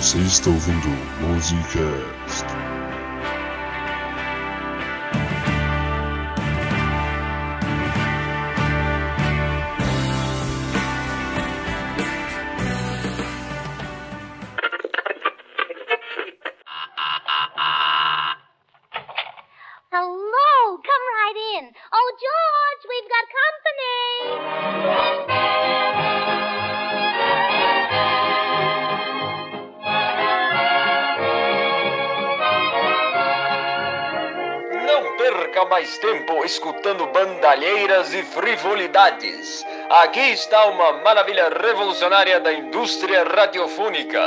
Você está ouvindo Musicast. Mais tempo escutando bandalheiras e frivolidades. Aqui está uma maravilha revolucionária da indústria radiofônica.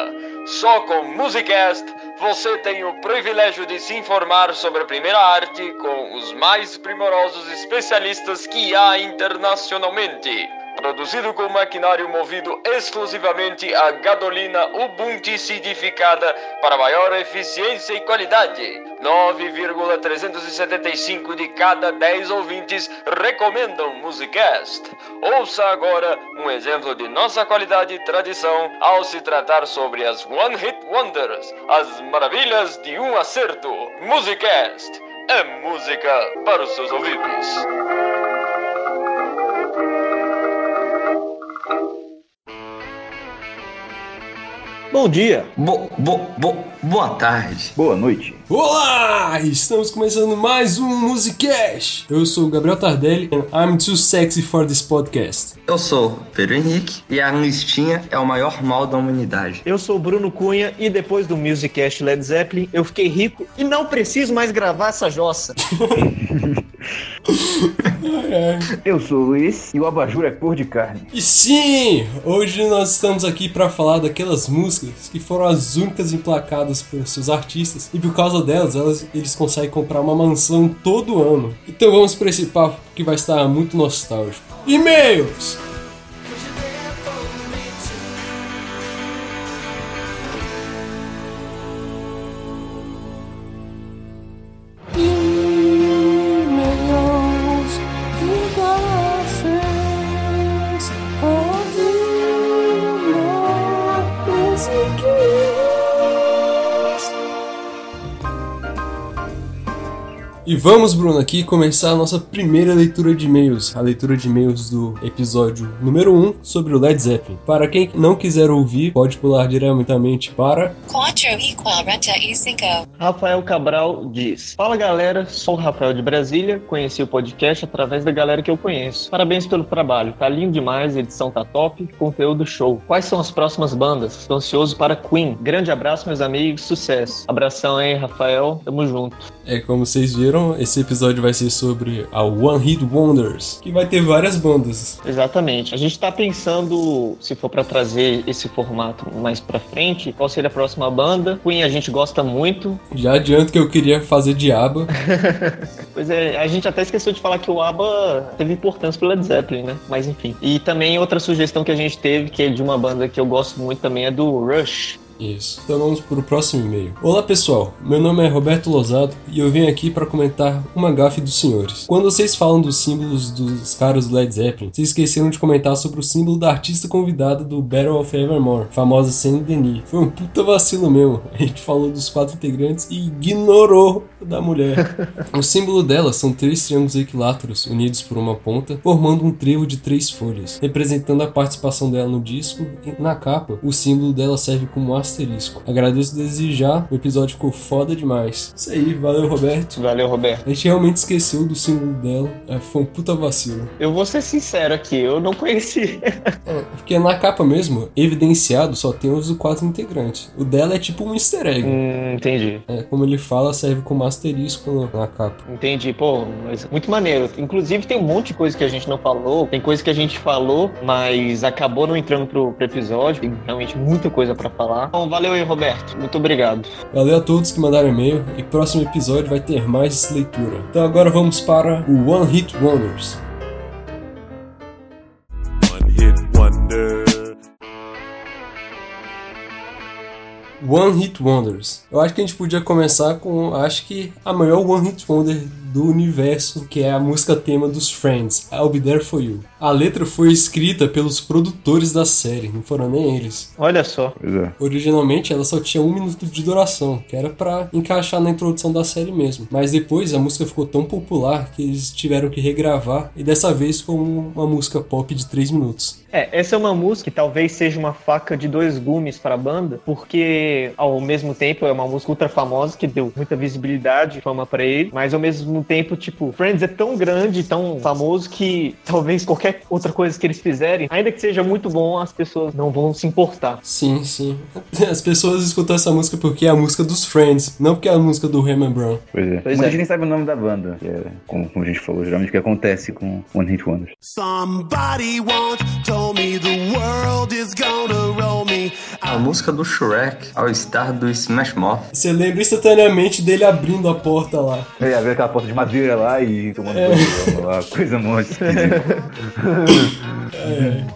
Só com Musicast você tem o privilégio de se informar sobre a primeira arte com os mais primorosos especialistas que há internacionalmente. Produzido com maquinário movido exclusivamente a gasolina ubunticidada para maior eficiência e qualidade. 9,375 de cada 10 ouvintes recomendam Musicast. Ouça agora um exemplo de nossa qualidade e tradição ao se tratar sobre as One Hit Wonders, as maravilhas de um acerto. Musicast é música para os seus ouvidos. Bom dia, Bo, bo, bo, boa tarde. boa noite. Olá! Estamos começando mais um Musicast. Eu sou o Gabriel Tardelli and I'm too sexy for this podcast. Eu sou Pedro Henrique e a listinha é o maior mal da humanidade. Eu sou o Bruno Cunha e depois do Musicast Led Zeppelin eu fiquei rico e não preciso mais gravar essa jossa. Eu sou o Luiz e o abajur é cor de carne. E sim, hoje nós estamos aqui para falar daquelas músicas que foram as únicas emplacadas por seus artistas e por causa delas elas, eles conseguem comprar uma mansão todo ano. Então vamos para esse papo que vai estar muito nostálgico. E-mails vamos, Bruno, aqui começar a nossa primeira leitura de e-mails, a leitura de e-mails do episódio número 1 sobre o Led Zeppelin. Para quem não quiser ouvir, pode pular diretamente para Quatro e quarenta e cinco. Rafael Cabral diz: Fala galera, sou o Rafael de Brasília, conheci o podcast através da galera que eu conheço. Parabéns pelo trabalho, tá lindo demais, a edição tá top, conteúdo show. Quais são as próximas bandas? Tô ansioso para Queen. Grande abraço, meus amigos, sucesso. Abração aí, Rafael, tamo junto. É, como vocês viram, esse episódio vai ser sobre a One Hit Wonders, que vai ter várias bandas. Exatamente. A gente tá pensando, se for pra trazer esse formato mais pra frente, qual seria a próxima banda. Queen a gente gosta muito. Já adianto que eu queria fazer Diaba. Pois é, a gente até esqueceu de falar que o ABBA teve importância pro Led Zeppelin, né? Mas enfim. E também outra sugestão que a gente teve, que é de uma banda que eu gosto muito também, é do Rush. Isso. Então vamos para o próximo e-mail. Olá pessoal, meu nome é Roberto Lozado e eu venho aqui para comentar uma gafe dos senhores. Quando vocês falam dos símbolos dos caras do Led Zeppelin, vocês esqueceram de comentar sobre o símbolo da artista convidada do Battle of Evermore, famosa Saint Denis. Foi um puta vacilo mesmo. A gente falou dos quatro integrantes e ignorou da mulher. o símbolo dela são três triângulos equiláteros unidos por uma ponta, formando um trevo de três folhas, representando a participação dela no disco. E na capa, o símbolo dela serve como um asterisco. Agradeço desde já, o episódio ficou foda demais. Isso aí, valeu Roberto. Valeu, Roberto. A gente realmente esqueceu do símbolo dela, é, foi um puta vacilo. Eu vou ser sincero aqui, eu não conheci. É, porque na capa mesmo, evidenciado, só tem os quatro integrantes. O dela é tipo um easter egg. hum, entendi. É, como ele fala, serve como asterisco na capa. Entendi, pô, mas muito maneiro. Inclusive tem um monte de coisa que a gente não falou, tem coisa que a gente falou, mas acabou não entrando pro, pro episódio. Tem realmente muita coisa pra falar. Então, valeu aí, Roberto. Muito obrigado. Valeu a todos que mandaram e-mail e próximo episódio vai ter mais leitura. Então agora vamos para o One Hit Wonders. One Hit Wonder. One Hit Wonders. Eu acho que a gente podia começar com, acho que a maior One Hit Wonder do universo, que é a música tema dos Friends, I'll Be There For You. A letra foi escrita pelos produtores da série, não foram nem eles. Olha só. Pois é. Originalmente ela só tinha um minuto de duração, que era pra encaixar na introdução da série mesmo. Mas depois a música ficou tão popular que eles tiveram que regravar, e dessa vez com uma música pop de 3 minutos. É, essa é uma música que talvez seja uma faca de dois gumes para a banda, porque ao mesmo tempo é uma música ultra famosa que deu muita visibilidade e fama para ele, mas ao mesmo tempo, tipo, Friends é tão grande, tão famoso que talvez qualquer outra coisa que eles fizerem, ainda que seja muito bom, as pessoas não vão se importar. Sim, sim. As pessoas escutam essa música porque é a música dos Friends, não porque é a música do Herman Brown. Pois é. Pois Muita é. gente nem sabe o nome da banda, que é, como, como a gente falou, geralmente o que acontece com One Hit Wonders. Somebody once told me the world is gonna roll. A música do Shrek, All Star do Smash Mouth. Você lembra instantaneamente dele abrindo a porta lá. Ia ver aquela porta de madeira lá e tomando É. lá, coisa muito esquisita.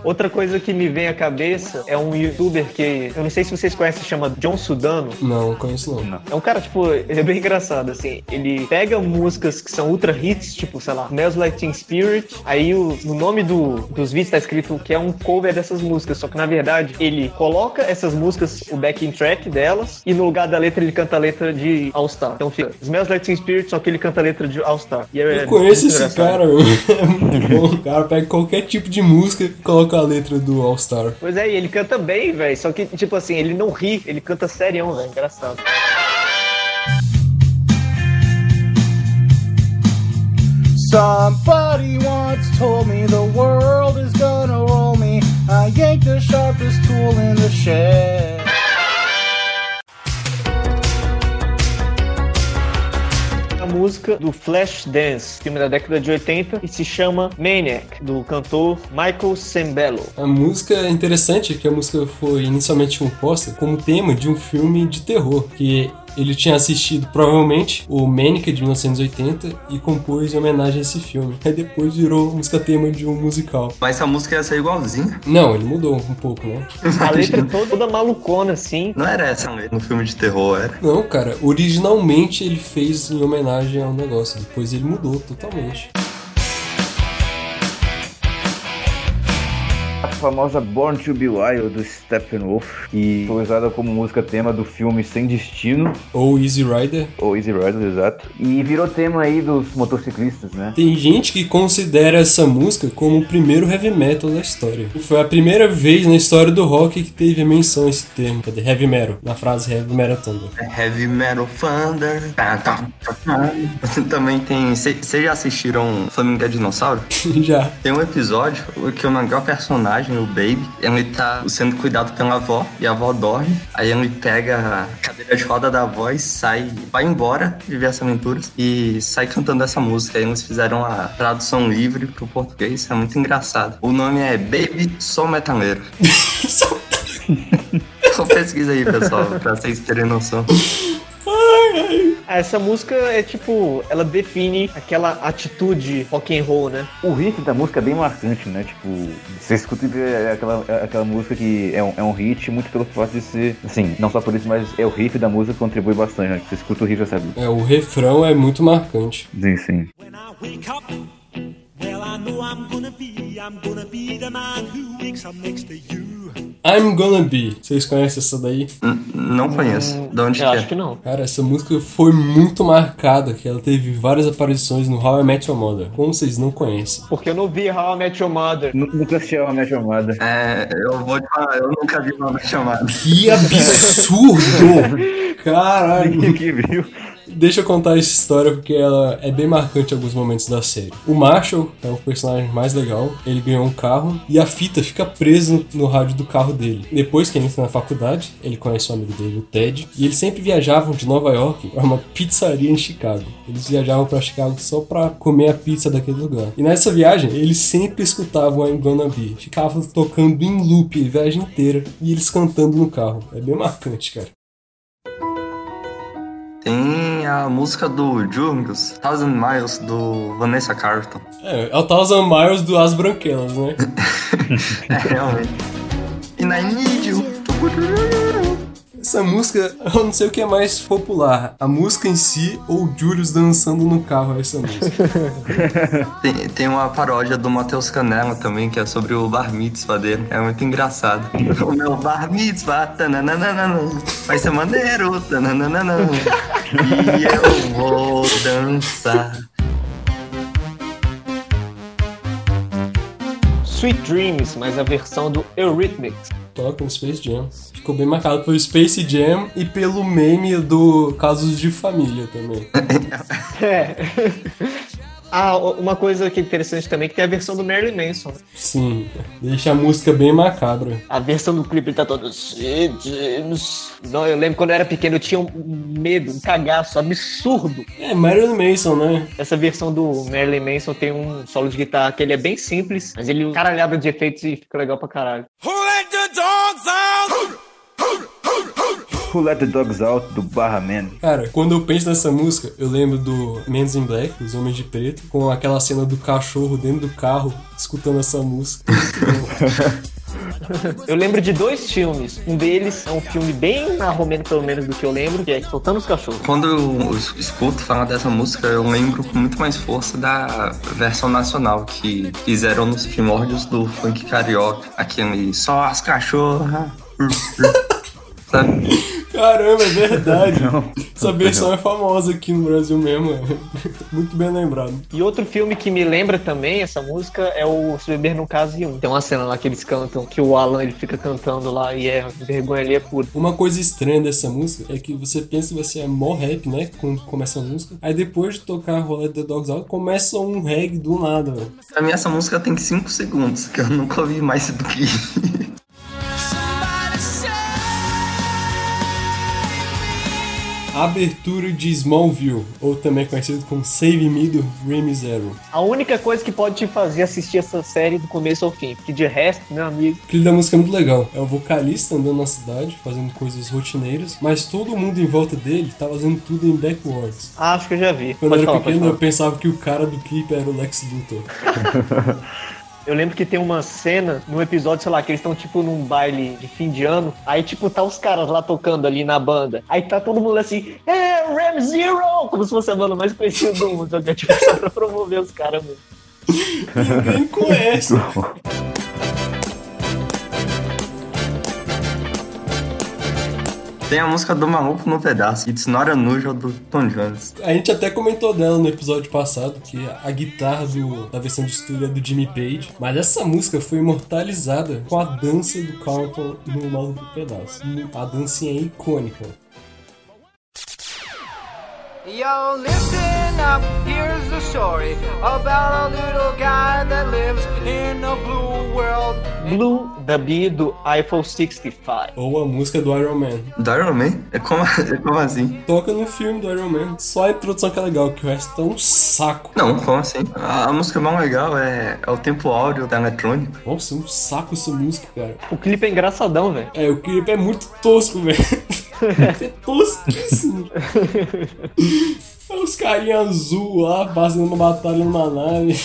Outra coisa que me vem à cabeça é um youtuber que eu não sei se vocês conhecem, chama John Sudano. Não, conheço não. É um cara, tipo, ele é bem engraçado, assim. Ele pega músicas que são ultra hits, tipo, sei lá, Smells Like Teen Spirit. Aí o, no nome do, dos vídeos tá escrito que é um cover dessas músicas. Só que na verdade ele coloca essas músicas, o backing track delas, e no lugar da letra ele canta a letra de All Star. Então fica Smells Like Teen Spirit, só que ele canta a letra de All Star. E é Eu conheço esse cara, meu. é muito bom. O cara pega qualquer tipo de música e coloca a letra do All Star. Pois é, e ele canta bem, velho. Só que, tipo assim, ele não ri, ele canta serião, velho. Engraçado. Somebody once told me the world is gonna roll. I yanked the sharpest tool in the shed. A música do Flashdance, filme da década de 80, e se chama Maniac, do cantor Michael Sembello. A música é interessante que a música foi inicialmente composta como tema de um filme de terror, que ele tinha assistido provavelmente o Manic de 1980 e compôs em homenagem a esse filme. Aí depois virou música tema de um musical. Mas essa música ia ser igualzinha. Não, ele mudou um pouco, né? A letra toda, toda malucona, assim. Não era essa a letra no filme de terror, era. Não, cara, originalmente ele fez em homenagem ao negócio, depois ele mudou totalmente. Famosa Born to Be Wild do Steppenwolf, que foi usada como música tema do filme Sem Destino, Ou Easy Rider. ou Easy Rider, exato. E virou tema aí dos motociclistas, né? Tem gente que considera essa música como o primeiro heavy metal da história. Foi a primeira vez na história do rock que teve menção a esse termo, cadê? Heavy metal, na frase Heavy Metal Thunder. Heavy Metal Thunder. Também tem. Vocês já assistiram Flamingo é Dinossauro? Já. Tem um episódio que o maior personagem, o Baby, ele tá sendo cuidado pela avó e a avó dorme. Aí ele pega a cadeira de roda da avó e sai, vai embora viver as aventuras e sai cantando essa música. Aí eles fizeram a tradução livre pro português, é muito engraçado. O nome é Baby Sou Metaleiro. Só pesquisa aí, pessoal, pra vocês terem noção. Essa música é tipo, ela define aquela atitude rock and roll, né? O riff da música é bem marcante, né? Tipo, você escuta e vê aquela, aquela música que é um, é um hit muito pelo fato de ser, assim, não só por isso, mas é o riff da música que contribui bastante, né? Você escuta o riff já sabe. É, o refrão é muito marcante. Sim, sim. When I wake up, well, I know I'm gonna be, I'm gonna be the man who wakes up next to you. I'm Gonna Be. Vocês conhecem essa daí? N- não conheço. De onde Eu que acho é? que não. Cara, essa música foi muito marcada, que ela teve várias aparições no How I Met Your Mother. Como vocês não conhecem? Porque eu não vi How I Met Your Mother. Nu- Nunca assisti a minha chamada. É, eu vou te falar, eu nunca vi uma chamada. Que absurdo! Caralho! Ninguém que viu. Deixa eu contar essa história porque ela é bem marcante em alguns momentos da série. O Marshall é o personagem mais legal, ele ganhou um carro e a fita fica presa no, rádio do carro dele. Depois que ele entra na faculdade, ele conhece um amigo dele, o Ted, e eles sempre viajavam de Nova York para uma pizzaria em Chicago. Eles viajavam para Chicago só para comer a pizza daquele lugar. E nessa viagem, eles sempre escutavam I'm Gonna Be. Ficavam tocando em loop a viagem inteira e eles cantando no carro. É bem marcante, cara. Tem a música do Jurgos, Thousand Miles, do Vanessa Carlton. É, é o Thousand Miles do As Branquelas, né? É, realmente. E I need you. Essa música, eu não sei o que é mais popular, a música em si ou o Julius dançando no carro essa música. Tem, tem uma paródia do Matheus Canela também, que é sobre o bar mitzvah dele. É muito engraçado. O meu bar mitzvah, tananana, vai ser maneiro, tananana, e eu vou dançar. Sweet Dreams, mas a versão do Eurythmics. Toca no Space Jam. Ficou bem marcado pelo Space Jam e pelo meme do Casos de Família também. É. Ah, uma coisa que é interessante também, que tem a versão do Marilyn Manson. Sim, deixa a música bem macabra. A versão do clipe tá toda... Não, eu lembro quando eu era pequeno, eu tinha um medo, um cagaço absurdo. É, Marilyn Manson, né? Essa versão do Marilyn Manson tem um solo de guitarra que ele é bem simples, mas ele caralhada de efeitos e fica legal pra caralho. Who Let the Dogs Out do Barra Man. Cara, quando eu penso nessa música, eu lembro do Men's in Black, Os Homens de Preto, com aquela cena do cachorro dentro do carro, escutando essa música. Eu lembro de dois filmes. Um deles é um filme bem marromeno, pelo menos, do que eu lembro, que é Soltando os Cachorros. Quando eu escuto falar dessa música, eu lembro com muito mais força da versão nacional que fizeram nos primórdios do funk carioca. Aquele só as cachorras. Sabe? Caramba, é verdade. Não. Essa versão é famosa aqui no Brasil mesmo. é. Muito bem lembrado. E outro filme que me lembra também essa música é o Se Beber no Caso 1. Tem uma cena lá que eles cantam, que o Alan ele fica cantando lá e é vergonha ali é pura. Uma coisa estranha dessa música é que você pensa que vai ser mó rap, né? Quando começa a música. Aí depois de tocar Rolê The Dogs Out, começa um reggae do nada, velho. Pra mim, essa música tem 5 segundos, que eu nunca ouvi mais do que. Abertura de Smallville, ou também conhecido como Save Me do Remy Zero. A única coisa que pode te fazer assistir essa série do começo ao fim, porque de resto, meu amigo, O clipe da música é muito legal. É o vocalista andando na cidade, fazendo coisas rotineiras, mas todo mundo em volta dele tá fazendo tudo em backwards. ah, acho que eu já vi. Quando Pode eu era falar, pequeno, eu pensava que o cara do clipe era o Lex Luthor. Eu lembro que tem uma cena no episódio, sei lá, que eles estão tipo num baile de fim de ano. Aí, tipo, tá os caras lá tocando ali na banda. Aí tá todo mundo assim, é, Ram Zero! Como se fosse a banda mais conhecida do mundo. Só que é tipo só pra promover os caras mesmo. Ninguém conhece. Tem a música do Maluco no Pedaço, It's Not Unusual do Tom Jones. A gente até comentou dela no episódio passado, que a guitarra do- da versão de estúdio é do Jimmy Page, mas essa música foi imortalizada com a dança do Carlton no Maluco do Pedaço. A dancinha é icônica. Yo, listen up, here's the story about a little guy that lives in a blue world. Blue da B do Eiffel 65. Ou a música do Iron Man. Do Iron Man? É como, é como assim? Toca no filme do Iron Man. Só a introdução que é legal, que o resto é um saco. Não, como assim? A, a música mais legal é, é o tempo áureo da eletrônica. Nossa, é um saco essa música, cara. O clipe é engraçadão, velho. É, o clipe é muito tosco, velho. É tosquíssimo. É Os carinha azul lá, fazendo uma batalha numa nave.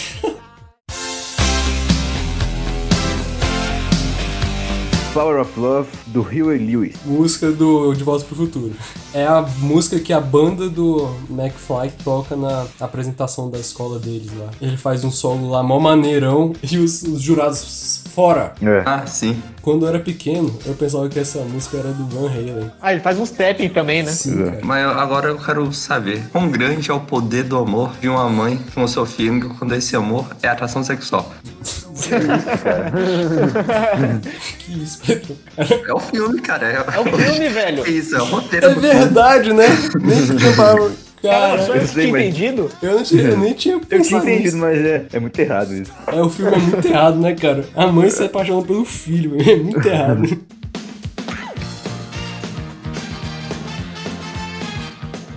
Flower of Love do Huey Lewis. Música do De Volta pro Futuro. É a música que a banda do McFly toca na apresentação da escola deles lá. Ele faz um solo lá, mó maneirão, e os, os jurados fora. É. Ah, sim. Quando eu era pequeno, eu pensava que essa música era do Van Halen. Ah, ele faz uns tapping também, né? Sim, cara. Mas agora eu quero saber quão grande é o poder do amor de uma mãe com o seu filho quando esse amor é atração sexual. Que isso, Pedro. É o filme, cara. É, É o filme, velho. É isso, é o roteiro É do filme. verdade, né? Nem tinha parado. Cara, Cara, eu tinha mas- entendido. eu, não tinha, eu nem tinha Eu tinha entendido, nisso. mas é, é muito errado isso. É, o filme é muito errado, né, cara? A mãe se apaixona pelo filho, é muito errado.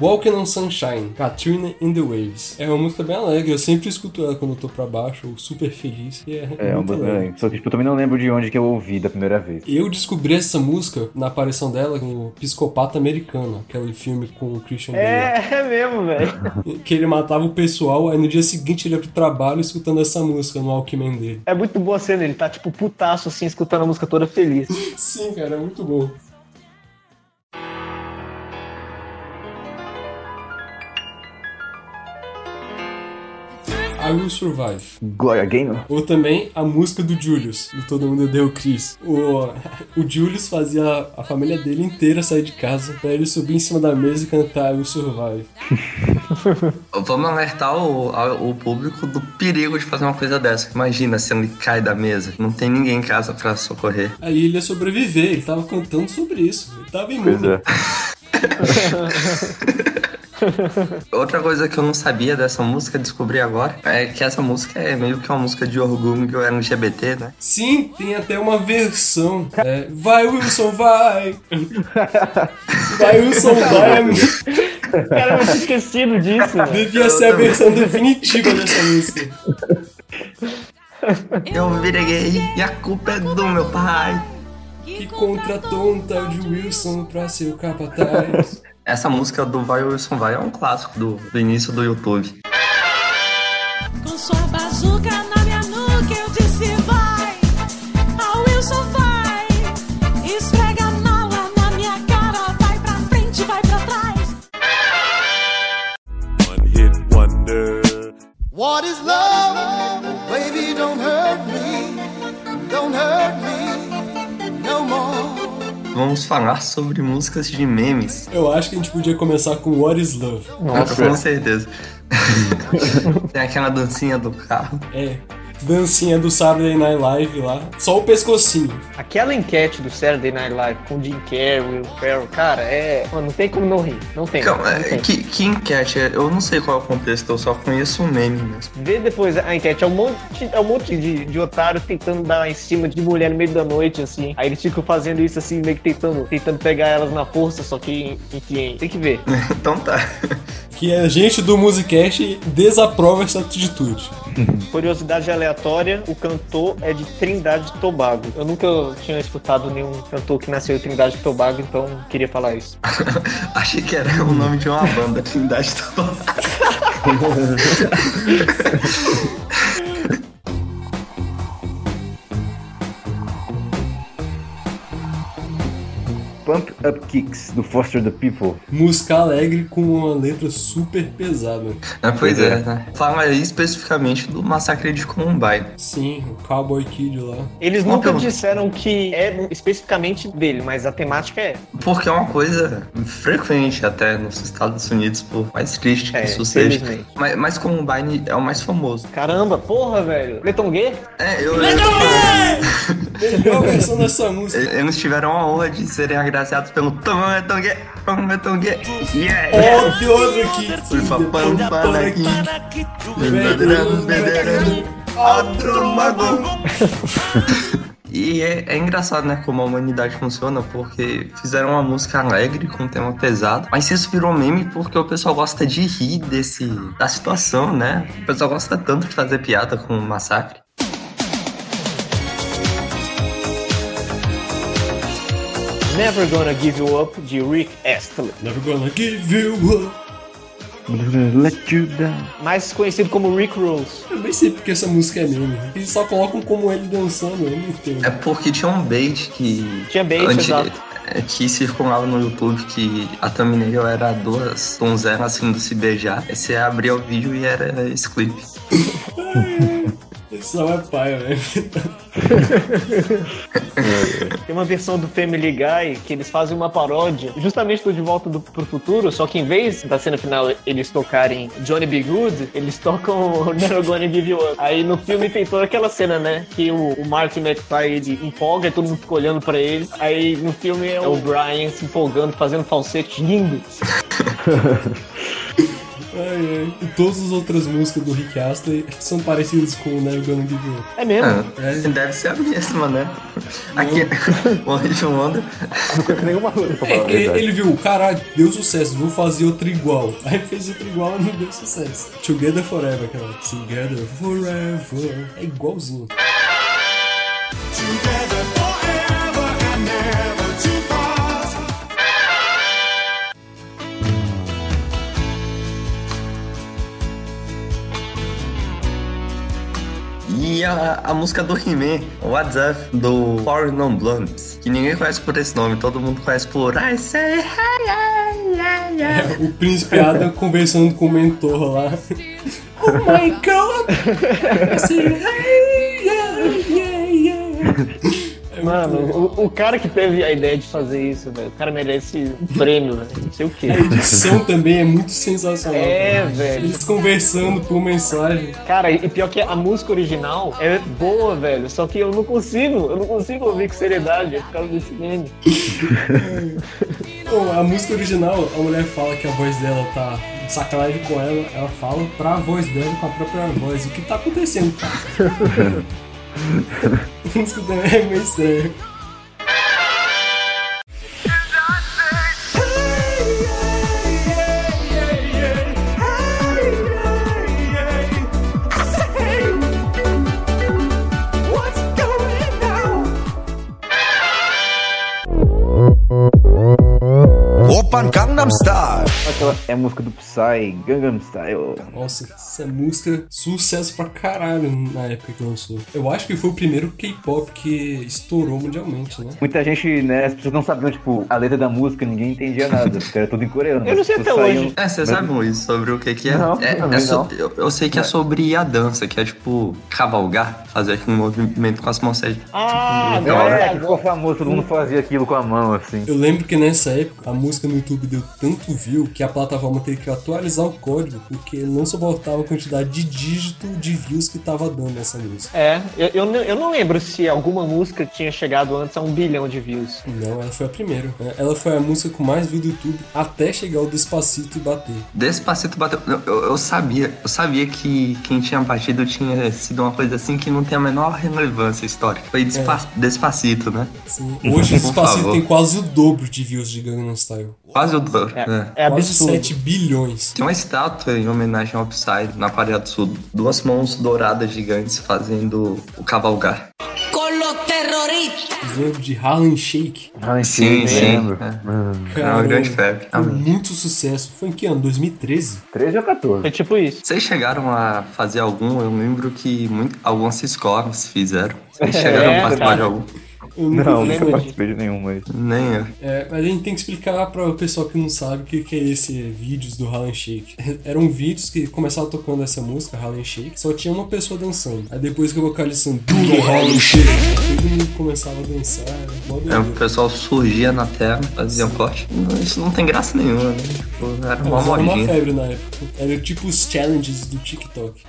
Walking on Sunshine, Katrina in the Waves. É uma música bem alegre, eu sempre escuto ela quando eu tô pra baixo, ou super feliz. E é, É, muito dos- alegre. é, Só que tipo, eu também não lembro de onde que eu ouvi da primeira vez. Eu descobri essa música na aparição dela no Psicopata Americano, aquele filme com o Christian Bale. É, é mesmo, velho. Que ele matava o pessoal, aí no dia seguinte ele ia pro trabalho escutando essa música no Walkman dele. É muito boa a cena, ele tá tipo putaço assim, escutando a música toda feliz. Sim, cara, é muito bom. I Will Survive. Gloria Gaynor. Ou também a música do Julius, do Todo Mundo Deu Chris. O, o Julius fazia a família dele inteira sair de casa pra ele subir em cima da mesa e cantar I Will Survive. Vamos alertar o, o público do perigo de fazer uma coisa dessa. Imagina se ele cai da mesa. Não tem ninguém em casa pra socorrer. Aí ele ia sobreviver, ele tava cantando sobre isso. Ele tava Pois imune. é. Outra coisa que eu não sabia dessa música, descobri agora, é que essa música é meio que uma música de orgulho LGBT, né? Sim, tem até uma versão. É, vai, Wilson, vai! vai, Wilson, vai! Cara, eu tinha esquecido disso. Devia ser a versão definitiva dessa música. Eu virei gay e a culpa é do meu pai. Que contratou um tal de Wilson pra ser o capataz. Essa música do Vai Wilson Vai é um clássico do, do início do YouTube. Com sua bazuca na minha nuca, eu disse vai. A Wilson vai. Esfrega a mala na minha cara. Vai pra frente, vai pra trás. One hit wonder. What is love? Vamos falar sobre músicas de memes. Eu acho que a gente podia começar com What is Love. Com certeza. Tem aquela dancinha do carro. É, dancinha do Saturday Night Live lá. Só o pescocinho. Aquela enquete do Saturday Night Live com Jim Carrey, Will Ferrell, cara, é. Mano, não tem como não rir. Não tem. Calma, não é, tem. que, que enquete? Eu não sei qual é o contexto, eu só conheço o meme mesmo. Vê depois a enquete, é um monte, é um monte de, de otário tentando dar em cima de mulher no meio da noite, assim. Aí eles ficam fazendo isso assim, meio que tentando, tentando pegar elas na força, só que, enfim, tem que ver. Então tá. Que a gente do Musicast desaprova essa atitude. Curiosidade aleatória, o cantor é de Trindade e Tobago. Eu nunca tinha escutado nenhum cantor que nasceu em Trindade e Tobago, então queria falar isso. Achei que era o nome de uma banda, Trindade tá Pump Up Kicks, do Foster the People. Música alegre com uma letra super pesada. É, pois é, né? Fala aí especificamente do massacre de Columbine. Sim, o Cowboy Kid lá. Eles Uma nunca pergunta. disseram que é especificamente dele, mas a temática é. Porque é uma coisa frequente até nos Estados Unidos, por mais triste que É, isso seja. Mas, mas Columbine é o mais famoso. Caramba, porra, velho. Leton Gay? É, eu. Melhor versão dessa música. Eles tiveram a honra de serem agraciados pelo Tom Etongue, Tom Etongue. Yeah! Outro, outro aqui. Outro mago. E é, é engraçado, né, como a humanidade funciona, porque fizeram uma música alegre com um tema pesado, mas isso virou meme porque o pessoal gosta de rir desse, da situação, né? O pessoal gosta tanto de fazer piada com o massacre. Never Gonna Give You Up, de Rick Astley. Never gonna give you up. Let you down. Mais conhecido como Rick Rose. Eu nem sei porque essa música é meme. Eles só colocam como ele dançando, eu não entendo. É porque tinha um bait que. Tinha bait, exato. é, Que circulava no YouTube que a thumbnail era duas donzelas assim do se beijar. Aí você abria o vídeo e era esse clipe. Esse não é pai, velho. Tem uma versão do Family Guy que eles fazem uma paródia, justamente do De Volta do, pro Futuro, só que em vez da cena final eles tocarem Johnny B. Good, eles tocam Never Gonna Give You Up. Aí no filme tem toda aquela cena, né? Que o, o Mark McFly ele empolga e todo mundo fica olhando pra ele. Aí no filme é o Brian se empolgando, fazendo falsete lindo. Ai, ai. E todas as outras músicas do Rick Astley são parecidas com o Never Gonna Give You Up. É mesmo? Ah, deve ser a mesma, né? Aqui, o Rich Wonder. Nenhuma É ele viu, caralho, deu sucesso, vou fazer outra igual. Aí fez outra igual e não deu sucesso. Together Forever, aquela. Together Forever. É igualzinho. E a, a música do He-Man, What's Up, do Four Non Blondes, que ninguém conhece por esse nome, todo mundo conhece por I Say Hi, hi, hi, hi. É, o príncipe Adam conversando com o mentor lá. Oh my god! Assim, hey, yeah, yeah, yeah. É Mano, o, o cara que teve a ideia de fazer isso, velho, o cara merece um prêmio, velho. Não sei o quê. A edição também é muito sensacional. É, cara. velho. Eles conversando por mensagem. Cara, e pior que a música original é boa, velho. Só que eu não consigo, eu não consigo ouvir com seriedade por causa desse meme. Bom, a música original, a mulher fala que a voz dela tá em sacanagem com ela, ela fala pra voz dela com a própria voz. O que tá acontecendo, cara? a música também é meio estranha. A música do Psy, Gangnam Style. Nossa, essa música sucesso pra caralho na época que lançou. Eu acho que foi o primeiro K-pop que estourou mundialmente, né? Muita gente, né, as pessoas não sabiam, tipo, a letra da música, ninguém entendia nada, porque era tudo em coreano. Eu não sei As até hoje. É, vocês sabem isso sobre o que que é? Não, é, é so- não. eu, eu sei que é sobre a dança, que é tipo cavalgar, fazer aquele movimento com as mãos. Ah, hora agora, que ficou famoso, todo mundo fazia aquilo com a mão, assim. Eu lembro que nessa época a música no YouTube deu tanto view que a plataforma teve que atualizar o código porque não suportava a quantidade de dígito de views que tava dando nessa música. É, eu, eu, não- eu não lembro se alguma música tinha chegado antes a um bilhão de views. Não, ela foi a primeira. né? Ela foi a música com mais view do YouTube até chegar o Despacito e bater. Despacito bateu. Eu, eu- eu sabia, eu sabia que quem tinha batido tinha sido uma coisa assim que não tem a menor relevância histórica. Foi despa- Despacito, né? Sim. Hoje Despacito tem quase o dobro de views de Gangnam Style. Quase o dobro. É, né? é quase absurdo. 7 bilhões. Tem uma estátua em homenagem ao Psy na do Sul. Duas mãos douradas gigantes fazendo o cavalgar. Lembram de Harlem Shake? Ah, Sim, sim. lembro. É. É uma grande febre. Foi muito sucesso. Foi em que ano? 2013? 13 ou 14? Foi tipo isso. Vocês chegaram a fazer algum? Eu lembro que muito, algumas escolas fizeram. Vocês chegaram É, a participar cara. de algum? Eu nunca Não, nunca participei de nenhum, mas. Nem eu. É, mas a gente tem que explicar para o pessoal que não sabe o que, que é esse vídeos do Harlem Shake. Eram vídeos que começavam tocando essa música, Harlem Shake, só tinha uma pessoa dançando. Aí depois que o vocalista do Harlem Shake, todo mundo começava a dançar. era mó É, o pessoal surgia na tela, fazia um corte. Isso não tem graça nenhuma, né? Tipo, era uma Mas era uma modinha. febre na época. Era tipo os challenges do TikTok.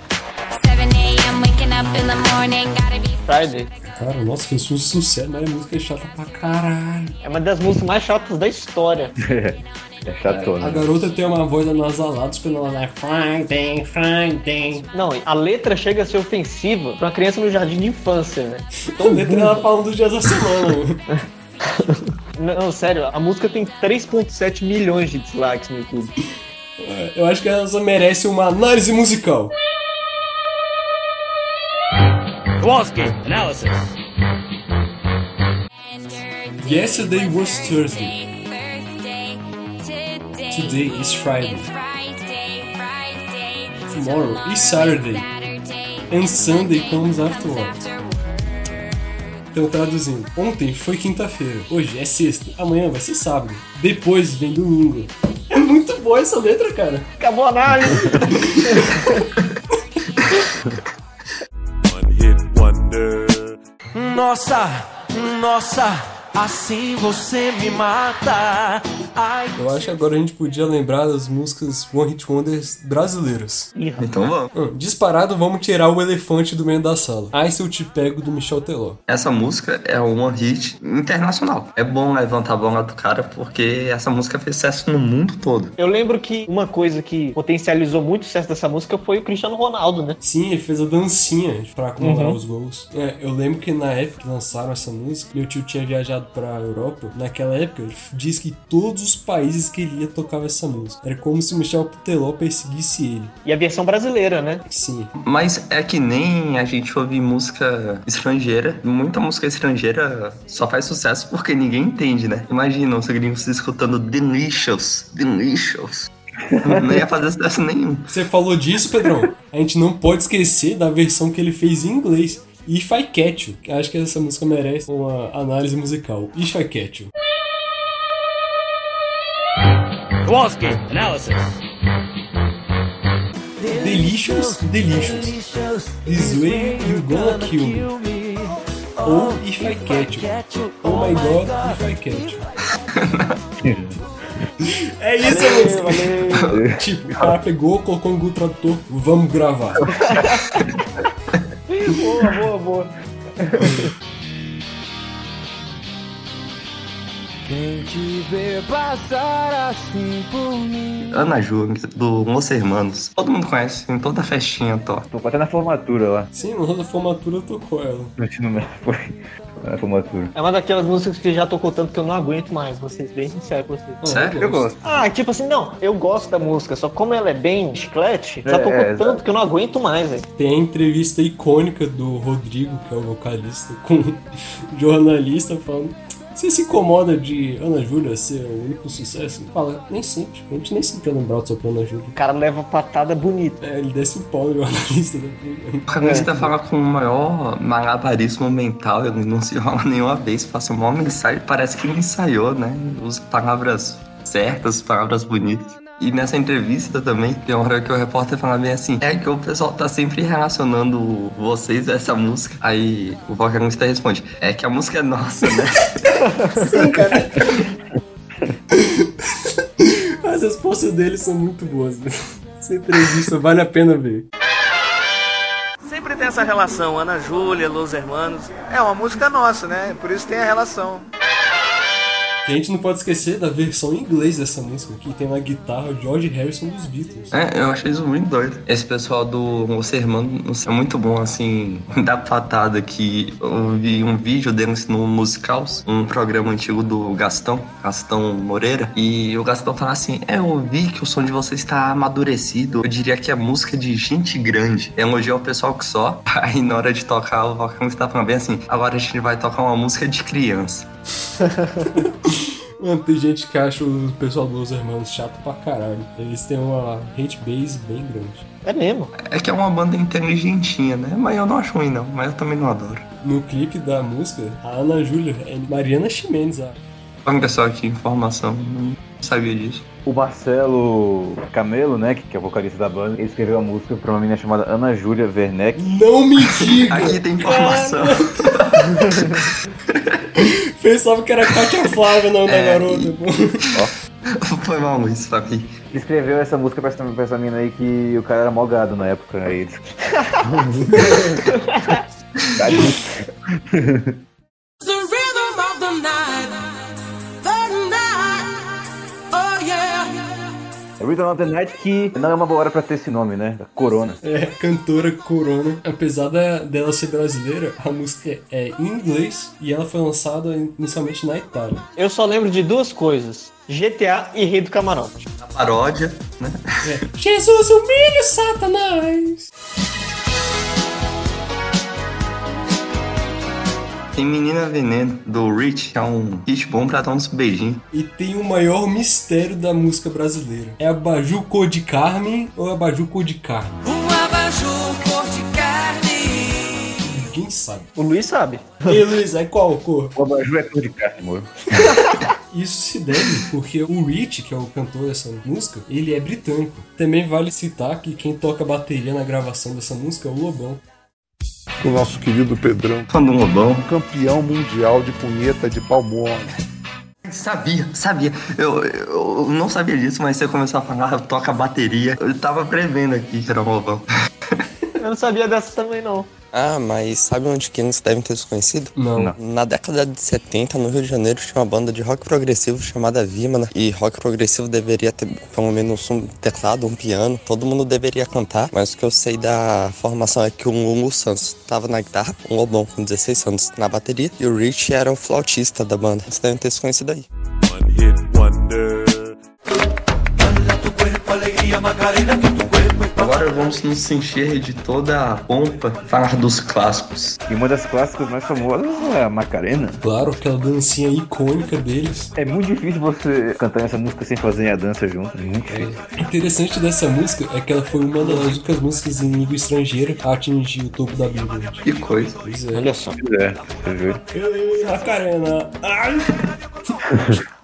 7 a.m. waking up in the morning, gotta be Friday. Cara, nossa, fez um sucesso, mas a música é chata pra caralho. É uma das músicas mais chatas da história. É chato, A né? garota tem uma voz anasalada, esperando ela Friday, Friday. Não, a letra chega a ser ofensiva pra uma criança no jardim de infância, né? A letra ela falando dos dias da semana. Não, sério, a música tem 3.7 milhões de dislikes no YouTube. É, Eu acho que ela só merece uma análise musical. Yesterday was Thursday. Today is Friday. Tomorrow is Saturday. And Sunday comes after all. Então, traduzindo, ontem foi quinta-feira, hoje é sexta, amanhã vai ser sábado, depois vem domingo. É muito boa essa letra, cara. Acabou a análise. Nossa, nossa, assim você me mata. Ai, Eu acho que agora a gente podia lembrar das músicas One Hit Wonders brasileiras. Então vamos. Hum, disparado, vamos tirar o elefante do meio da sala. Ai, se eu te pego do Michel Teló. Essa música é uma hit internacional. É bom levantar a bola do cara porque essa música fez sucesso no mundo todo. Eu lembro que uma coisa que potencializou muito o sucesso dessa música foi o Cristiano Ronaldo, né? Sim, ele fez a dancinha pra comemorar Uhum. os gols. É, eu lembro que na época que lançaram essa música, meu tio tinha viajado pra Europa. Naquela época, ele disse que todos os países que ele ia tocavam essa música. Era como se o Michel Teló perseguisse ele. E a versão brasileira, né? Sim. Mas é que nem a gente ouve música estrangeira. Muita música estrangeira só faz sucesso porque ninguém entende, né? Imagina os gringos escutando Delicious, Delicious. Não ia fazer sucesso nenhum. Você falou disso, Pedrão? A gente não pode esquecer da versão que ele fez em inglês. If I Catch You. Acho que essa música merece uma análise musical. If I Catch You. Delicious, Delicious. This way you gonna kill me. Ou If I Catch You. Oh my god, If I Catch You. É isso a música. Tipo, o cara pegou, colocou no Google Tradutor, vamos gravar. Boa, boa, boa. Quem te vê passar assim por mim. Ana Júlia, do Los Hermanos. Todo mundo conhece, em toda festinha toca. Tocou até na formatura lá. Sim, no roda formatura tocou ela. No ensino médio foi. Na formatura. É uma daquelas músicas que já tocou tanto que eu não aguento mais, vou ser bem sincero com vocês. Sério? Eu gosto. Ah, tipo assim, não, eu gosto da música, só como ela é bem chiclete, já É, tocou é, tanto que eu não aguento mais, velho. Tem a entrevista icônica do Rodrigo, que é o vocalista, com o jornalista falando. Você se incomoda de Ana Júlia ser o único sucesso? Fala, nem sempre. A gente nem sempre vai lembrar do seu Ana Júlia. O cara leva patada bonita. É, ele desce o pau no jornalista. Né? O canista fala com o maior malabarismo mental, ele não se rola nenhuma vez, passa um maior ensaio, parece que ele ensaiou, né? Usa palavras certas, palavras bonitas. E nessa entrevista também, tem uma hora que o repórter fala bem assim, é que o pessoal tá sempre relacionando vocês a essa música. Aí o vocalista responde, é que a música é nossa, né? Sim, cara. As respostas dele são muito boas. Né? Essa entrevista vale a pena ver. Sempre tem essa relação, Ana Júlia, Los Hermanos. É uma música nossa, né? Por isso tem a relação. E a gente não pode esquecer da versão em inglês dessa música, que tem na guitarra George Harrison dos Beatles. É, eu achei isso muito doido. Esse pessoal do Los Hermanos é muito bom, assim, da patada que eu vi um vídeo deles no Musicals, um programa antigo do Gastão, Gastão Moreira, e o Gastão fala assim, é, eu vi que o som de vocês está amadurecido, eu diria que é música de gente grande. Elogia o pessoal que só, aí na hora de tocar o vocalista tá falando bem assim, agora a gente vai tocar uma música de criança. Mano, tem gente que acha o pessoal dos Hermanos chato pra caralho. Eles têm uma hate base bem grande. É mesmo. É que é uma banda inteligentinha, né? Mas eu não acho ruim não, mas eu também não adoro. No clipe da música, a Ana Júlia é Mariana Ximenes. A... Olha pessoal aqui, informação, não sabia disso. O Marcelo Camelo, né, que que é o vocalista da banda, ele escreveu a música pra uma menina chamada Ana Júlia Werneck. Não me diga! Aqui tem informação. Pensava que era Katia Flávia, não, da É, garota. e- pô. Foi mal Luiz, Fabi. Ele escreveu essa música pra essa, pra essa menina aí que o cara era mogado na época. Aí Rhythm of the Night, que não é uma boa hora pra ter esse nome, né? Corona. É, cantora Corona. Apesar da- dela ser brasileira, a música é em inglês e ela foi lançada inicialmente na Itália. Eu só lembro de duas coisas: GTA e Rei do Camarote. A paródia, né? É, Jesus humilha Satanás! Tem Menina Veneno, do Rich, que é um hit bom pra dar uns beijinhos. E tem o maior mistério da música brasileira. É a Baju cor de Carmen ou a Baju cor de Carne? Um abajur cor de carne. Ninguém sabe. O Luiz sabe. E aí, Luiz, é qual cor? O Abaju é cor de carne, amor. Isso se deve porque o Rich, que é o cantor dessa música, ele é britânico. Também vale citar que quem toca bateria na gravação dessa música é o Lobão. O nosso querido Pedrão. Lobão. Campeão mundial de punheta de palmona. Sabia, sabia. Eu, eu não sabia disso, mas você começou a falar, toca bateria. Eu tava prevendo aqui que era um Lobão. Eu não sabia dessa também, não. Ah, mas sabe onde que eles devem ter se conhecido? Não. Na década de 70, no Rio de Janeiro, tinha uma banda de rock progressivo chamada Vimana. E rock progressivo deveria ter pelo menos um teclado, um piano. Todo mundo deveria cantar. Mas o que eu sei da formação é que o Lulu Santos estava na guitarra, o Lobão com 16 anos na bateria. E o Rich era o flautista da banda. Eles devem ter se conhecido aí. One hit wonder. Agora vamos nos encher de toda a pompa falar dos clássicos. E uma das clássicas mais famosas é a Macarena. Claro, aquela dancinha icônica deles. É muito difícil você cantar essa música sem fazer a dança junto. É muito difícil. O interessante dessa música é que ela foi uma das únicas músicas em língua estrangeira a atingir o topo da Billboard. Que coisa. Pois é. Olha só. É, você viu? Ei, Macarena! Ai!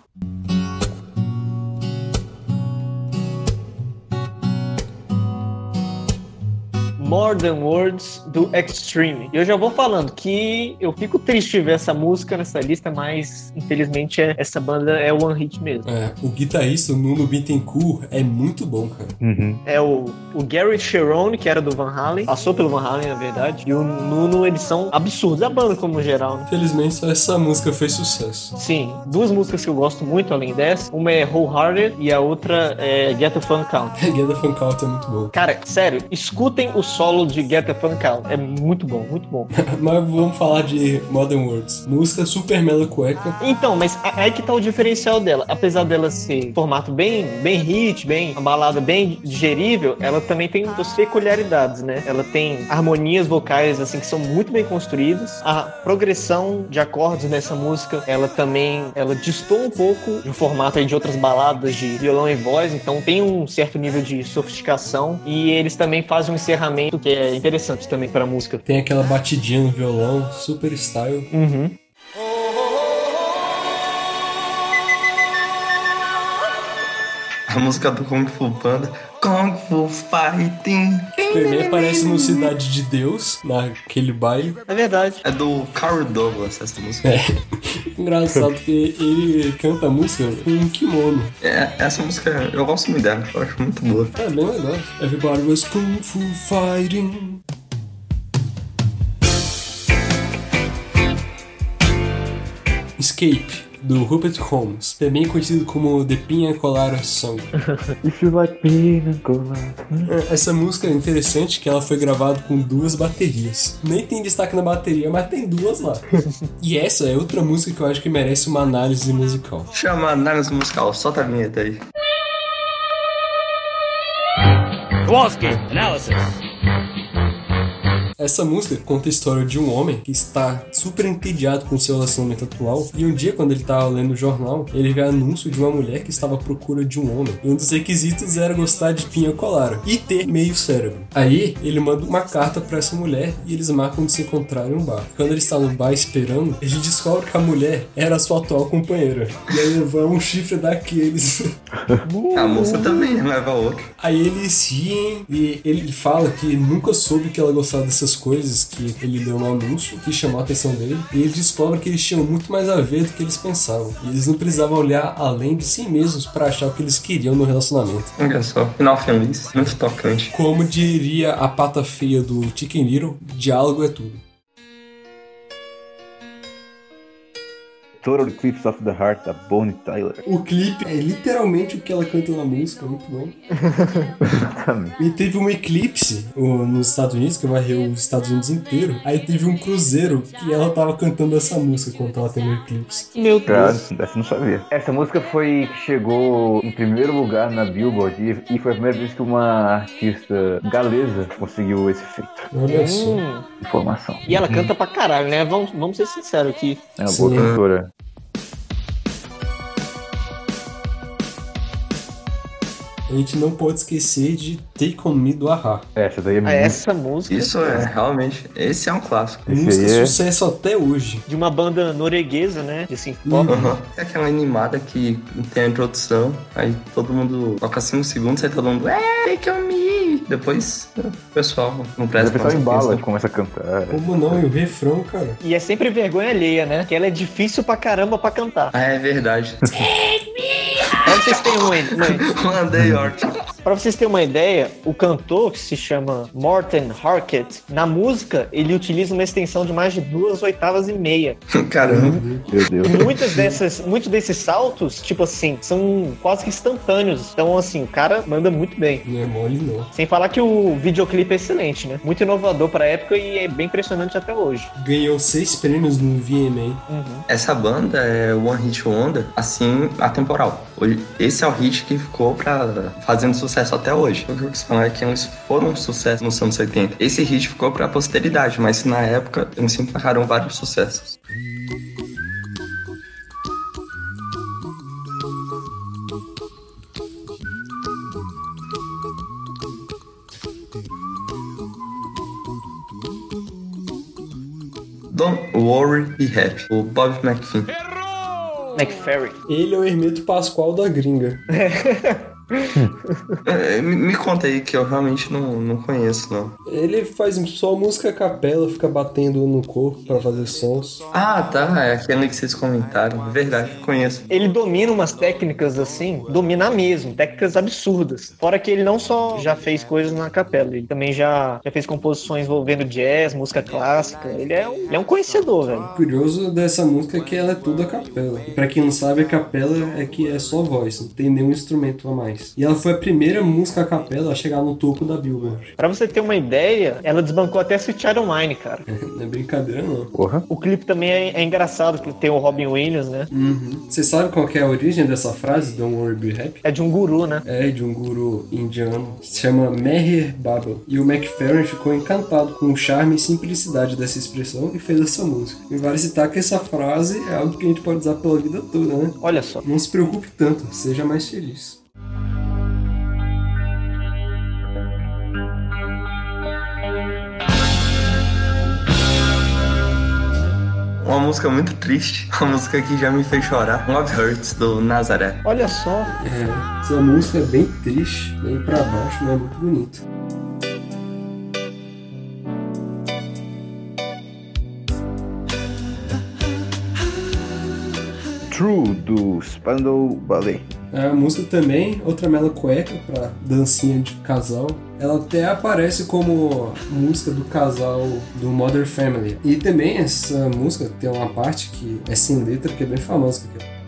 More Than Words do Extreme. E eu já vou falando que eu fico triste de ver essa música nessa lista, mas infelizmente é- essa banda é one hit mesmo. É, o guitarrista, o Nuno Bittencourt, é muito bom, cara. É o, o Gary Cherone, que era do Van Halen, passou pelo Van Halen, na verdade, e o Nuno, eles são absurdos, a banda como geral, né? Felizmente só essa música fez sucesso. Sim, duas músicas que eu gosto muito além dessa. Uma é Wholehearted e a outra é Get the Fun Count. Get the Fun Count é muito bom. Cara, sério, escutem o solo de Get the Fun Count. É muito bom, muito bom. Mas vamos falar de Modern Words. Música super mela cueca. Então, mas a- aí que tá o diferencial dela. Apesar dela ser formato bem, bem hit, bem uma balada bem digerível, ela também tem suas peculiaridades, né? Ela tem harmonias vocais assim que são muito bem construídas. A progressão de acordes nessa música, ela também, ela distou um pouco do formato aí de outras baladas de violão e voz, então tem um certo nível de sofisticação e eles também fazem um encerramento que é interessante também pra música. Tem aquela batidinha no violão, super style. Uhum. A música do Kung Fu Panda. Kung Fu Fighting. Também aparece no Cidade de Deus, naquele baile. É verdade. É do Carl Douglas essa música. É. Engraçado que ele canta a música com um kimono. É, essa música eu gosto muito dela, eu acho muito boa. É bem legal. Everybody was Kung Fu Fighting. Escape, do Rupert Holmes, também conhecido como The Pina Colada Song. If you like pina colada. É, Essa música é interessante que ela foi gravada com duas baterias. Nem tem destaque na bateria, mas tem duas lá. E essa é outra música que eu acho que merece uma análise musical. Chama análise musical, solta a vinheta aí. Kowalski, analysis. Essa música conta a história de um homem que está super entediado com seu relacionamento atual e um dia, quando ele estava lendo o jornal, ele vê anúncio de uma mulher que estava à procura de um homem. E um dos requisitos era gostar de pinha colada e ter meio cérebro. Aí, ele manda uma carta para essa mulher e eles marcam de se encontrar em um bar. Quando ele está no bar esperando, ele descobre que a mulher era sua atual companheira. E aí leva um chifre daqueles. A moça também leva outro. Aí eles riem e ele fala que nunca soube que ela gostava dessas coisas que ele leu no anúncio, que chamou a atenção dele. E ele descobre que eles tinham muito mais a ver do que eles pensavam. E eles não precisavam olhar além de si mesmos para achar o que eles queriam no relacionamento. Olha só, final feliz, muito tocante. Como diria a pata feia do Chicken Little, diálogo é tudo. Total Eclipse of the Heart, da Bonnie Tyler. O clipe é literalmente o que ela canta na música, muito bom. Exatamente. E teve um eclipse o- nos Estados Unidos, que varreu os Estados Unidos inteiro. Aí teve um cruzeiro que ela tava cantando essa música quando tava tendo o eclipse. Meu Cara, dessa eu não sabia. Essa música foi chegou em primeiro lugar na Billboard e, e foi a primeira vez que uma artista galesa conseguiu esse feito. Olha só. Hum. Informação. E ela canta pra caralho, né? Vamos, vamos ser sinceros aqui. É uma boa cantora. A gente não pode esquecer de Take On Me do Ahá. Essa daí é Ah, muito. Essa música. Isso é, realmente, esse é um clássico. Esse Música é- sucesso até hoje. De uma banda norueguesa, né? De synth pop. Uhum. É aquela animada que tem a introdução, aí todo mundo toca 5 segundos, aí todo mundo, é, take on me. Depois o pessoal não presta o pessoal embala, atenção. começa a cantar. Como não? E o refrão, cara. E é sempre vergonha alheia, né? Que ela é difícil pra caramba pra cantar. Ah, é verdade. Pra vocês terem uma, uma, Mandei, Ort. Pra vocês terem uma ideia, o cantor, que se chama Morten Harket, na música, ele utiliza uma extensão de mais de duas oitavas e meia. Caramba. Meu Deus. Muitas dessas, muitos desses saltos, tipo assim, são quase que instantâneos. Então, assim, o cara manda muito bem. Não é mole, não. Sem falar que o videoclipe é excelente, né? Muito inovador pra época e é bem impressionante até hoje. Ganhou seis prêmios no VMA. Essa banda é One Hit Wonder, assim, atemporal. Esse é o hit que ficou pra, fazendo sucesso até hoje. O que eu quis falar é que eles foram um sucesso nos anos 80. Esse hit ficou pra posteridade, mas na época eles sempre marcaram vários sucessos. Don't Worry, Be Happy, o Bob McFin. McFerry. Ele é o Hermeto Pascoal da gringa. É, me, me conta aí, que eu realmente não, não conheço, não. Ele faz só música a capela, fica batendo no corpo pra fazer sons. Ah, tá. É aquele que vocês comentaram. Verdade, conheço. Ele domina umas técnicas assim, domina mesmo, técnicas absurdas. Fora que ele não só já fez coisas na capela, ele também já, já fez composições envolvendo jazz, música clássica. Ele é um, ele é um conhecedor, velho. O curioso dessa música é que ela é toda a capela. E pra quem não sabe, a capela é que é só voz, não tem nenhum instrumento a mais. E ela foi a primeira música a capela a chegar no topo da Billboard. Pra você ter uma ideia, ela desbancou até Sweet Child O' Mine, cara. Não é brincadeira, não. Porra. O clipe também é, é engraçado, que tem o Robin Williams, né? Uhum. Você sabe qual que é a origem dessa frase, Don't Worry Be Happy? É de um guru, né? É de um guru indiano. Se chama Meher Baba. E o McFerrin ficou encantado com o charme e simplicidade dessa expressão e fez essa música. E vale citar que essa frase é algo que a gente pode usar pela vida toda, né? Olha só. Não se preocupe tanto, seja mais feliz. Uma música muito triste. Uma música que já me fez chorar. Love Hurts, do Nazaré. Olha só. É, essa música é bem triste, bem pra baixo, mas é muito bonita. True, do Spandau Ballet. A música também, outra mela cueca pra dancinha de casal. Ela até aparece como música do casal do Mother Family. E também essa música tem uma parte que é sem letra, que é bem famosa. Que é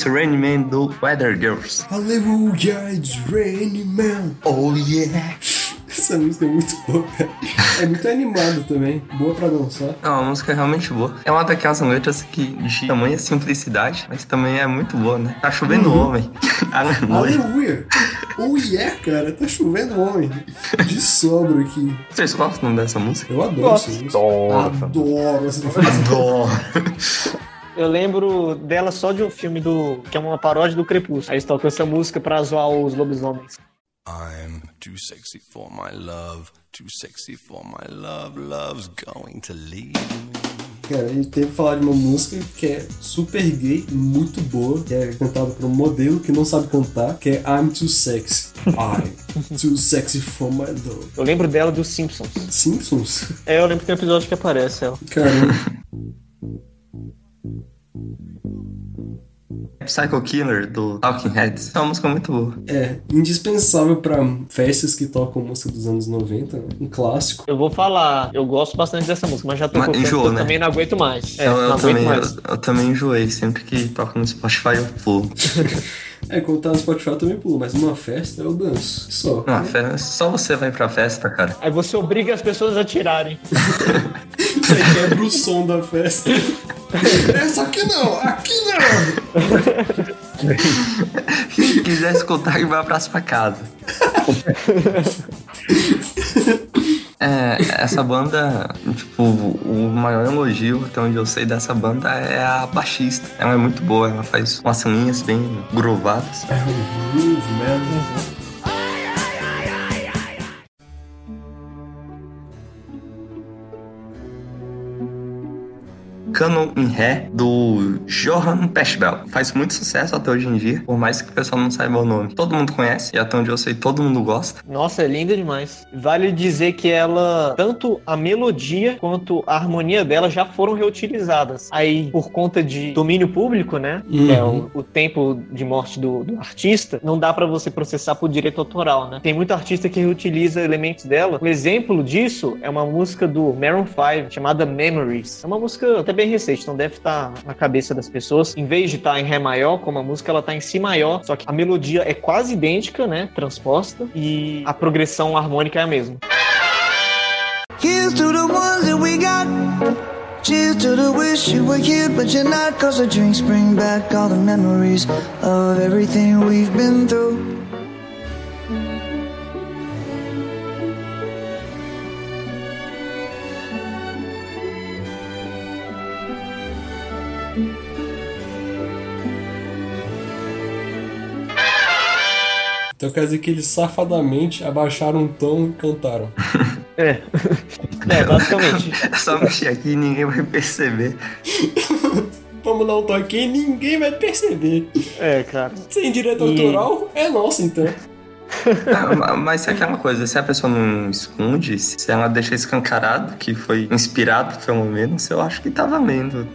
It's Rain Man, do Weather Girls. Aleluia, it's raining man. Oh yeah! Essa música é muito boa, cara. É muito animada também. Boa pra dançar. É uma música realmente boa. É uma daquelas letras que de tamanha simplicidade, mas também é muito boa, né? Tá chovendo Uhum. homem. Aleluia. Aleluia! Oh yeah, cara, tá chovendo homem. De sobra aqui. Vocês gostam dessa música? Eu adoro Gosto. essa música. Nossa. Adoro essa música. Adoro. Eu lembro dela só de um filme do. que é uma paródia do Crepúsculo. Aí eles tocam essa música pra zoar os lobisomens. I'm too sexy for my love, too sexy for my love, love's going to leave me. Cara, a gente teve que falar de uma música que é super gay, muito boa, que é cantada por um modelo que não sabe cantar, que é I'm Too Sexy. I'm Too Sexy for My Love. Eu lembro dela dos Simpsons. Simpsons? É, eu lembro que tem um episódio que aparece ela. Caramba. Psycho Killer, do Talking Heads. É uma música muito boa. É, indispensável pra festas que tocam música dos anos 90, né? um clássico. Eu vou falar, eu gosto bastante dessa música, mas já tô Mas tanto enjoou, eu né? também não aguento mais. É, eu, eu não aguento também, mais. eu, eu também enjoei. Sempre que toca no Spotify eu pulo. É, quando tá no Spotify eu também pulo, mas numa festa eu danço. Só. Não, fe- só você vai pra festa, cara. Aí você obriga as pessoas a tirarem. Você quebra o som da festa. Essa aqui não, aqui não! Quem quiser escutar, que vai pra sua casa. É, essa banda, tipo, o maior elogio, até onde eu sei dessa banda, é a baixista. Ela é muito boa, ela faz umas linhas bem grovadas. É um groove, man. Canon em Ré, do Johann Pechbel. Faz muito sucesso até hoje em dia, por mais que o pessoal não saiba o nome. Todo mundo conhece, e até onde eu sei, todo mundo gosta. Nossa, é linda demais. Vale dizer que ela, tanto a melodia quanto a harmonia dela já foram reutilizadas. Aí, por conta de domínio público, né? Que é Uhum. o, o tempo de morte do, do artista, não dá pra você processar por direito autoral, né? Tem muito artista que reutiliza elementos dela. Um exemplo disso é uma música do Maroon 5 chamada Memories. É uma música até bem recente, então deve estar na cabeça das pessoas. Em vez de estar em Ré maior, como a música, ela tá em Si maior, só que a melodia é quase idêntica, né? Transposta, e a progressão harmônica é a mesma. Here's to the ones that we got. Cheers to the wish you were here, but you're not. Cause the drinks bring back all the memories of everything we've been through. Então quer dizer que eles safadamente abaixaram o tom e cantaram. É. É, basicamente. É só mexer aqui e ninguém vai perceber. Vamos dar um toque e ninguém vai perceber. É, cara. Sem direito E- autoral, é nosso então. Ma- Mas é aquela coisa, se a pessoa não esconde, se ela deixa escancarado que foi inspirado, pelo menos, eu acho que tá valendo.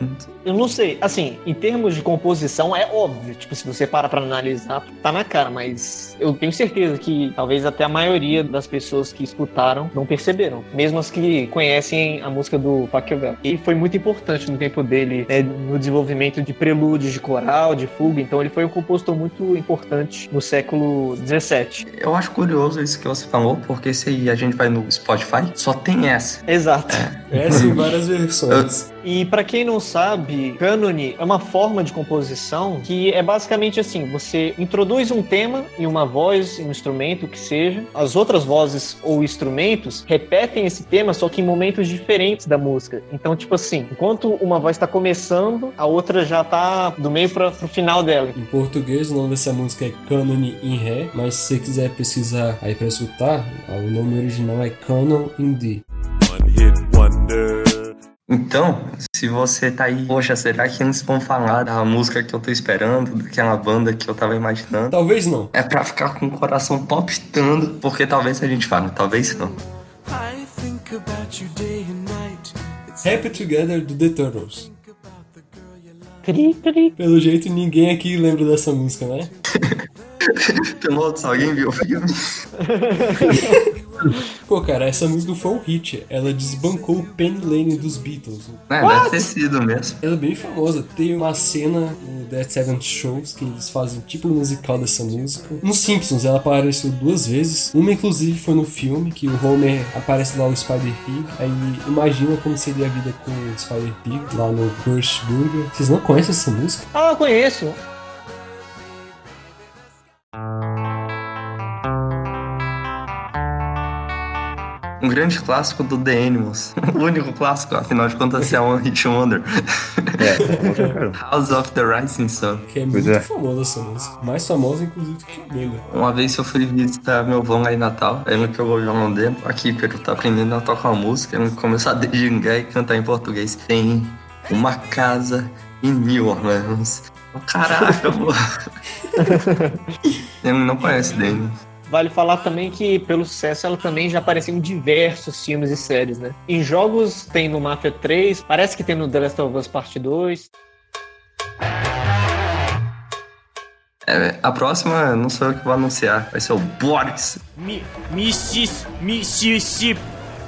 Eu não sei, assim, em termos de composição é óbvio, tipo, se você para pra analisar, tá na cara, mas eu tenho certeza que talvez até a maioria das pessoas que escutaram não perceberam, mesmo as que conhecem a música do Pachelbel. E foi muito importante no tempo dele, né, no desenvolvimento de prelúdios de coral, de fuga, então ele foi um compositor muito importante no século XVII. Eu acho curioso isso que você falou, porque se a gente vai no Spotify, só tem essa. Exato. Essa em várias versões. E pra quem não sabe, cânone é uma forma de composição que é basicamente assim: você introduz um tema e uma voz, um instrumento, o que seja. As outras vozes ou instrumentos repetem esse tema, só que em momentos diferentes da música. Então, tipo assim, enquanto uma voz tá começando, a outra já tá do meio para pro final dela. Em português, o nome dessa música é Cânone em Ré, mas se você quiser pesquisar aí pra escutar, o nome original é Canon in D. One hit wonder. Então, se você tá aí, poxa, será que eles vão falar da música que eu tô esperando, daquela banda que eu tava imaginando? Talvez não. É pra ficar com o coração palpitando, porque talvez a gente fale, talvez não. I think about you day and night. Happy Together do The Turtles. Cri, cri. Pelo jeito, ninguém aqui lembra dessa música, né? Pilotos, alguém viu o filme? Pô, cara, essa música foi um hit. Ela desbancou o Penny Lane dos Beatles. É, deve ter sido mesmo. Ela é bem famosa. Tem uma cena no Dead Seven Shows que eles fazem tipo um musical dessa música. Nos Simpsons ela apareceu duas vezes. Uma, inclusive, foi no filme que o Homer aparece lá o Spider Pig. Aí imagina como seria a vida com o Spider Pig lá no Crush Burger. Vocês não conhecem essa música? Ah, eu conheço. Um grande clássico do The Animals. O único clássico, afinal de contas, é One Hit Wonder. House of the Rising Sun. Que é muito é. famosa essa música. Mais famosa, inclusive, que a Bíblia. Uma vez eu fui visitar meu avô lá em Natal, aí ele pegou o violão dele, aqui, Pedro, tá aprendendo a tocar uma música, ele começou a degingar e cantar em português. Tem uma casa em New Orleans. Eu, Caraca, pô. ele não conhece dele. Vale falar também que, pelo sucesso, ela também já apareceu em diversos filmes e séries, né? Em jogos tem no Mafia 3, parece que tem no The Last of Us Parte 2. É, a próxima não sou eu que vou anunciar, vai ser o Boris. Mi, Missis, Mississippi,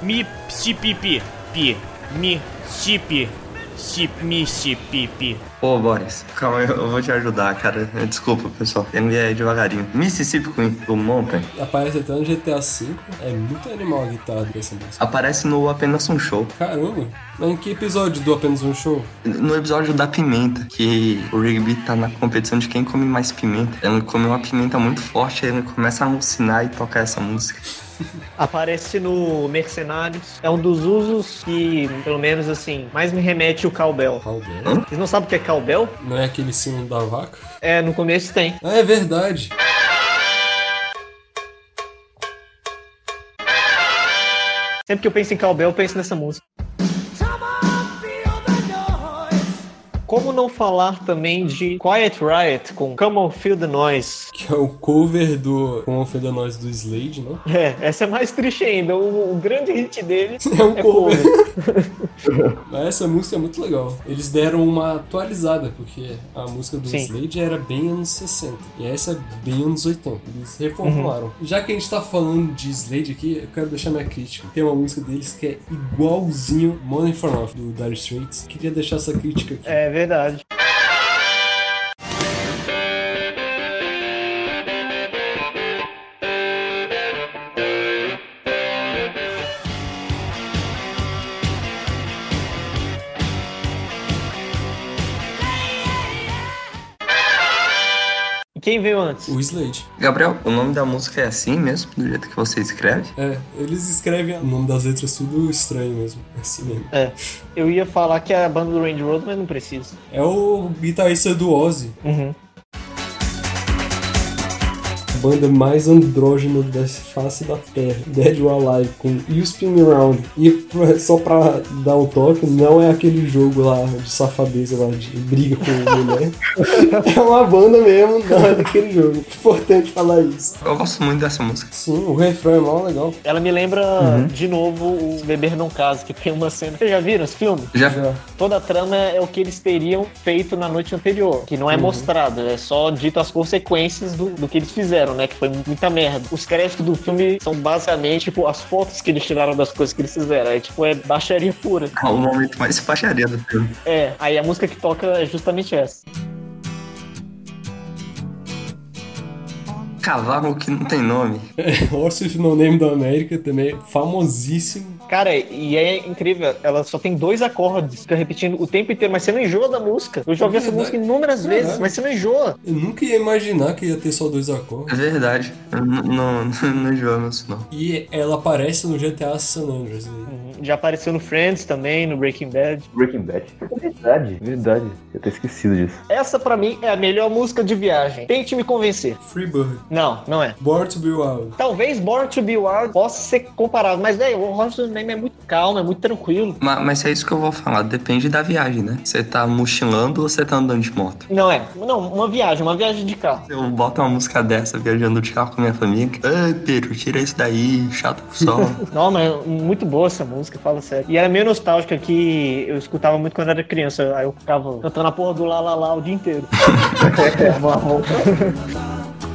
Mississippi, Pi, Mississippi, Sip, Mississippi. Ô, Boris, calma, eu eu vou te ajudar, cara. Desculpa, pessoal. Ele é devagarinho. Mississippi Queen, do Mountain, Aparece até no GTA V. É muito animal a guitarra dessa música. aparece no Apenas Um Show. Caramba. Mas em que episódio do Apenas Um Show? No episódio da pimenta, que o Rigby tá na competição de quem come mais pimenta. Ele come uma pimenta muito forte, aí ele começa a alucinar e tocar essa música. Aparece no Mercenários. É um dos usos que, pelo menos assim, mais me remete o cowbell. Cowbell? Vocês não sabem o que é cowbell? Não é aquele sino da vaca? É, no começo tem. Ah, é verdade. Sempre que eu penso em cowbell, eu penso nessa música. Como não falar também de Quiet Riot com Come On Feel the Noise? Que é o cover do Como Ofenda Nós do Slade, né? É, essa é mais triste ainda. O, o grande hit dele É um cover. Mas essa música é muito legal. Eles deram uma atualizada, porque a música do Sim. Slade era bem anos 60. E essa é bem anos 80. Eles reformularam. Uhum. Já que a gente tá falando de Slade aqui, eu quero deixar minha crítica. Tem uma música deles que é igualzinho Money for Nothing, do Dire Straits. Queria deixar essa crítica aqui. É verdade. Quem veio antes? O Slade. Gabriel, o nome da música é assim mesmo, do jeito que você escreve? É, eles escrevem o nome das letras tudo estranho mesmo. É assim mesmo. É. Eu ia falar que é a banda do Randy Road, mas não precisa. É o guitarrista do Ozzy. Uhum. Banda mais andrógena da face da Terra, Dead or Alive, com You Spin Me Round. E só pra dar um toque, não é aquele jogo lá de safadeza lá de briga com mulher. é uma banda mesmo, não é daquele jogo. Importante falar isso. Eu gosto muito dessa música. Sim, o refrão é mó legal. Ela me lembra Uhum. de novo o Beber Não Casa, que tem uma cena. Vocês já viram esse filme? Já. Toda a trama é o que eles teriam feito na noite anterior, que não é Uhum. mostrado, é só dito as consequências do, do que eles fizeram, né? Que foi muita merda. Os créditos do filme são basicamente, tipo, as fotos que eles tiraram das coisas que eles fizeram. Aí, tipo, é baixaria pura. É o momento mais baixaria do filme. É, aí a música que toca é justamente essa. Cavalo que não tem nome. Horse with No Name da América também, famosíssimo. Cara, e é incrível, ela só tem dois acordes, fica repetindo o tempo inteiro, mas você não enjoa da música. Eu já ouvi essa Verdade. música inúmeras vezes, Verdade. mas você não enjoa. Eu nunca ia imaginar que ia ter só dois acordes. É verdade. Eu não, não, não enjoamos isso, não. E ela aparece no GTA San Andreas. né? Já apareceu no Friends também, no Breaking Bad. Breaking Bad. É verdade, verdade. Eu tinha esquecido disso. Essa pra mim é a melhor música de viagem. Tente me convencer. Freebird. Não, não é. Born to Be Wild. Talvez Born to Be Wild possa ser comparado, mas velho, o Horse Name é muito calmo, é muito tranquilo. Mas, mas é isso que eu vou falar. Depende da viagem, né? Você tá mochilando ou você tá andando de moto? Não é, não, uma viagem, uma viagem de carro. Eu boto uma música dessa viajando de carro com minha família. Ai, Pedro, tira isso daí, chato pro sol. Não, mas muito boa essa música, fala sério. E era meio nostálgica que eu escutava muito quando era criança. Aí eu ficava cantando a porra do lá lá lá o dia inteiro.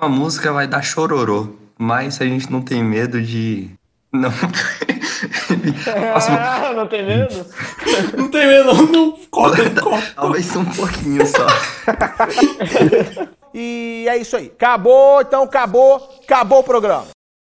A música vai dar chororô, mas a gente não tem medo de. Não. Ah, não tem medo? Não tem medo, não. não. Corta, corta. Talvez um pouquinho só. E é isso aí. Acabou, então acabou, acabou o programa.